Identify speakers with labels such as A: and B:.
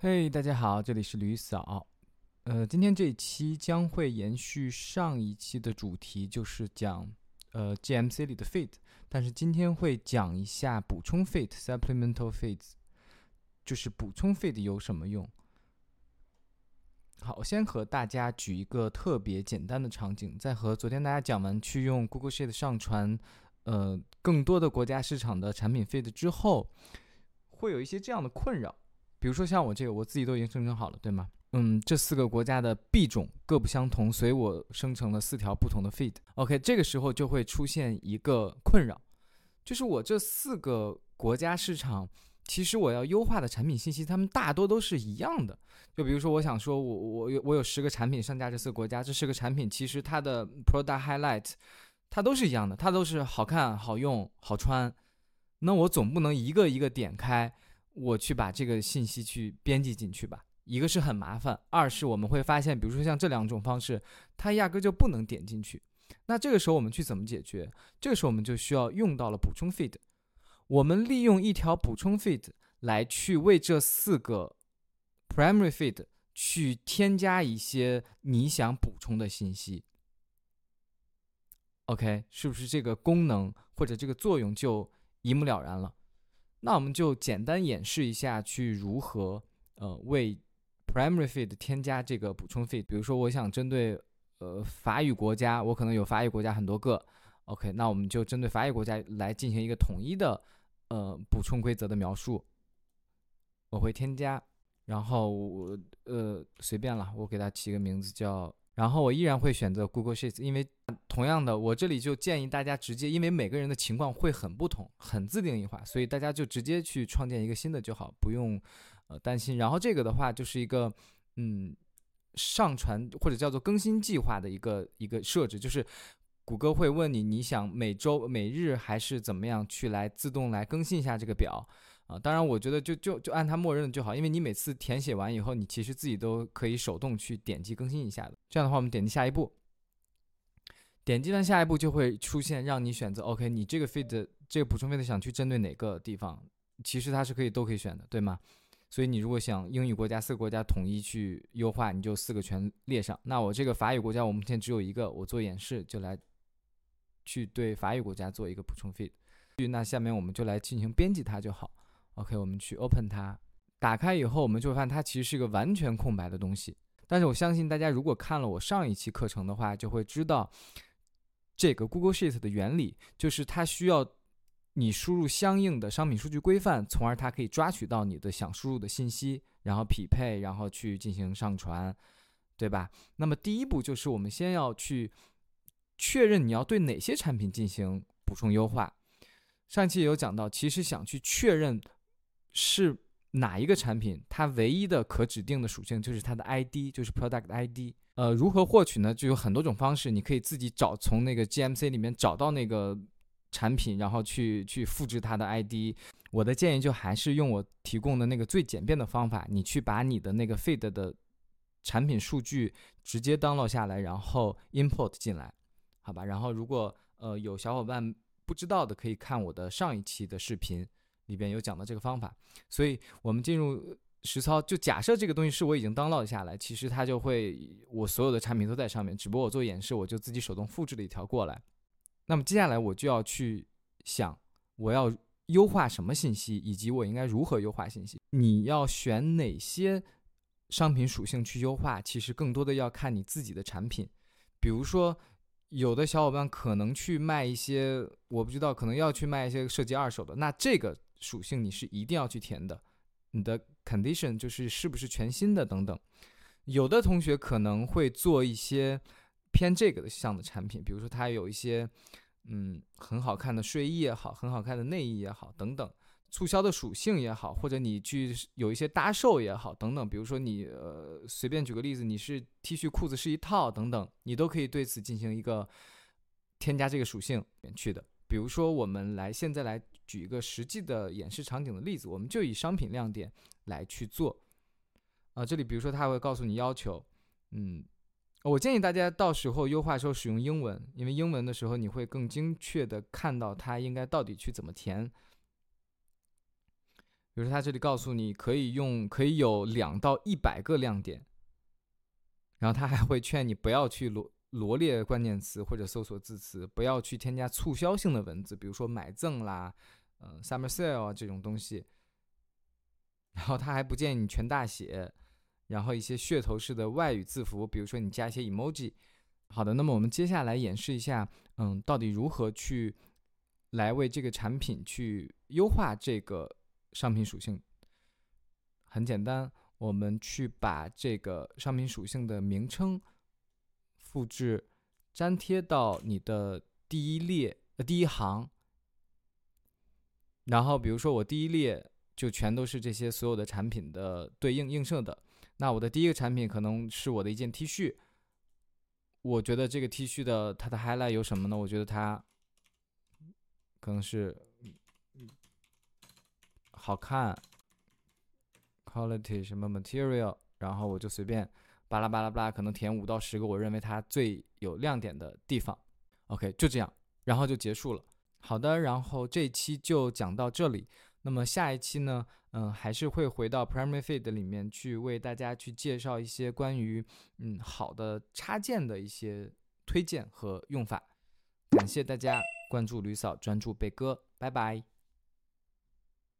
A: 嘿，大家好，这里是吕嫂。呃，今天这一期将会延续上一期的主题，就是讲呃 GMC 里的 feed，但是今天会讲一下补充 feed（supplemental feeds），就是补充 feed 有什么用。好，我先和大家举一个特别简单的场景，在和昨天大家讲完去用 Google Sheet 上传呃更多的国家市场的产品 feed 之后，会有一些这样的困扰。比如说像我这个，我自己都已经生成好了，对吗？嗯，这四个国家的币种各不相同，所以我生成了四条不同的 feed。OK，这个时候就会出现一个困扰，就是我这四个国家市场，其实我要优化的产品信息，它们大多都是一样的。就比如说，我想说我我有我有十个产品上架这四个国家，这十个产品其实它的 product highlight 它都是一样的，它都是好看、好用、好穿。那我总不能一个一个点开。我去把这个信息去编辑进去吧，一个是很麻烦，二是我们会发现，比如说像这两种方式，它压根就不能点进去。那这个时候我们去怎么解决？这个时候我们就需要用到了补充 feed。我们利用一条补充 feed 来去为这四个 primary feed 去添加一些你想补充的信息。OK，是不是这个功能或者这个作用就一目了然了？那我们就简单演示一下，去如何呃为 primary feed 添加这个补充 feed。比如说，我想针对呃法语国家，我可能有法语国家很多个，OK，那我们就针对法语国家来进行一个统一的呃补充规则的描述。我会添加，然后我呃随便了，我给它起个名字叫。然后我依然会选择 Google Sheets，因为同样的，我这里就建议大家直接，因为每个人的情况会很不同，很自定义化，所以大家就直接去创建一个新的就好，不用呃担心。然后这个的话就是一个嗯上传或者叫做更新计划的一个一个设置，就是谷歌会问你，你想每周、每日还是怎么样去来自动来更新一下这个表。啊，当然，我觉得就就就按它默认的就好，因为你每次填写完以后，你其实自己都可以手动去点击更新一下的。这样的话，我们点击下一步，点击完下一步就会出现让你选择。OK，你这个 feed 这个补充 feed 想去针对哪个地方？其实它是可以都可以选的，对吗？所以你如果想英语国家四个国家统一去优化，你就四个全列上。那我这个法语国家，我目前只有一个，我做演示就来去对法语国家做一个补充 feed。那下面我们就来进行编辑它就好。OK，我们去 Open 它，打开以后，我们就会发现它其实是一个完全空白的东西。但是我相信大家如果看了我上一期课程的话，就会知道这个 Google Sheet 的原理，就是它需要你输入相应的商品数据规范，从而它可以抓取到你的想输入的信息，然后匹配，然后去进行上传，对吧？那么第一步就是我们先要去确认你要对哪些产品进行补充优化。上期也有讲到，其实想去确认。是哪一个产品？它唯一的可指定的属性就是它的 ID，就是 Product ID。呃，如何获取呢？就有很多种方式，你可以自己找，从那个 GMC 里面找到那个产品，然后去去复制它的 ID。我的建议就还是用我提供的那个最简便的方法，你去把你的那个 Feed 的产品数据直接 download 下来，然后 import 进来，好吧？然后如果呃有小伙伴不知道的，可以看我的上一期的视频。里边有讲到这个方法，所以我们进入实操，就假设这个东西是我已经 download 下来，其实它就会我所有的产品都在上面，只不过我做演示，我就自己手动复制了一条过来。那么接下来我就要去想，我要优化什么信息，以及我应该如何优化信息。你要选哪些商品属性去优化，其实更多的要看你自己的产品。比如说，有的小伙伴可能去卖一些，我不知道，可能要去卖一些涉及二手的，那这个。属性你是一定要去填的，你的 condition 就是是不是全新的等等。有的同学可能会做一些偏这个的项的产品，比如说它有一些嗯很好看的睡衣也好，很好看的内衣也好等等，促销的属性也好，或者你去有一些搭售也好等等。比如说你呃随便举个例子，你是 T 恤裤子是一套等等，你都可以对此进行一个添加这个属性去的。比如说我们来现在来。举一个实际的演示场景的例子，我们就以商品亮点来去做。啊，这里比如说他会告诉你要求，嗯，我建议大家到时候优化时候使用英文，因为英文的时候你会更精确的看到它应该到底去怎么填。比如说，它这里告诉你可以用，可以有两到一百个亮点，然后它还会劝你不要去罗罗列关键词或者搜索字词，不要去添加促销性的文字，比如说买赠啦，嗯，summer sale 啊这种东西。然后他还不建议你全大写，然后一些噱头式的外语字符，比如说你加一些 emoji。好的，那么我们接下来演示一下，嗯，到底如何去来为这个产品去优化这个商品属性。很简单，我们去把这个商品属性的名称复制粘贴到你的第一列呃第一行，然后比如说我第一列。就全都是这些所有的产品的对应映射的。那我的第一个产品可能是我的一件 T 恤。我觉得这个 T 恤的它的 highlight 有什么呢？我觉得它可能是好看，quality 什么 material，然后我就随便巴拉巴拉巴拉，可能填五到十个我认为它最有亮点的地方。OK，就这样，然后就结束了。好的，然后这一期就讲到这里。那么下一期呢，嗯，还是会回到 Primary Feed 里面去为大家去介绍一些关于嗯好的插件的一些推荐和用法。感谢大家关注吕嫂，专注贝哥，拜拜。